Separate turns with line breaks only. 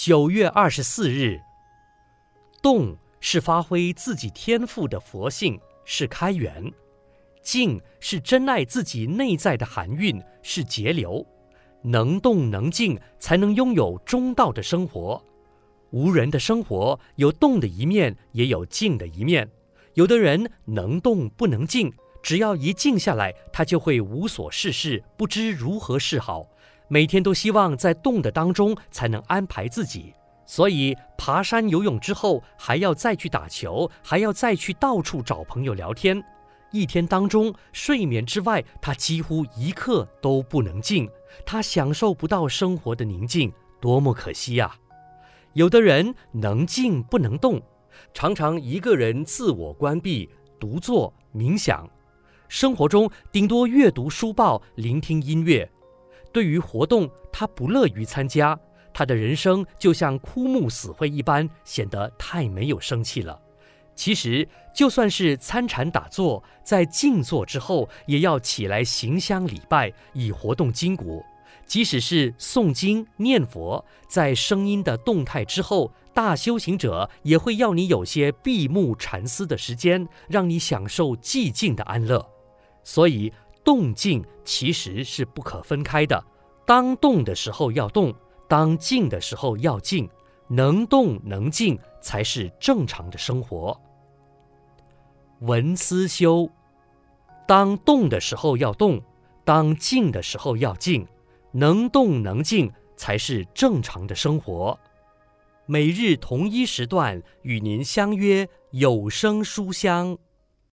九月二十四日，动是发挥自己天赋的佛性，是开源；静是珍爱自己内在的含蕴，是节流。能动能静，才能拥有中道的生活。无人的生活有动的一面，也有静的一面。有的人能动不能静，只要一静下来，他就会无所事事，不知如何是好。每天都希望在动的当中才能安排自己，所以爬山游泳之后还要再去打球，还要再去到处找朋友聊天。一天当中，睡眠之外，他几乎一刻都不能静，他享受不到生活的宁静，多么可惜呀！有的人能静不能动，常常一个人自我关闭，独坐冥想，生活中顶多阅读书报，聆听音乐。对于活动，他不乐于参加，他的人生就像枯木死灰一般，显得太没有生气了。其实，就算是参禅打坐，在静坐之后，也要起来行香礼拜，以活动筋骨。即使是诵经念佛，在声音的动态之后，大修行者也会要你有些闭目禅思的时间，让你享受寂静的安乐。所以。动静其实是不可分开的，当动的时候要动，当静的时候要静，能动能静才是正常的生活。文思修，当动的时候要动，当静的时候要静，能动能静才是正常的生活。每日同一时段与您相约有声书香。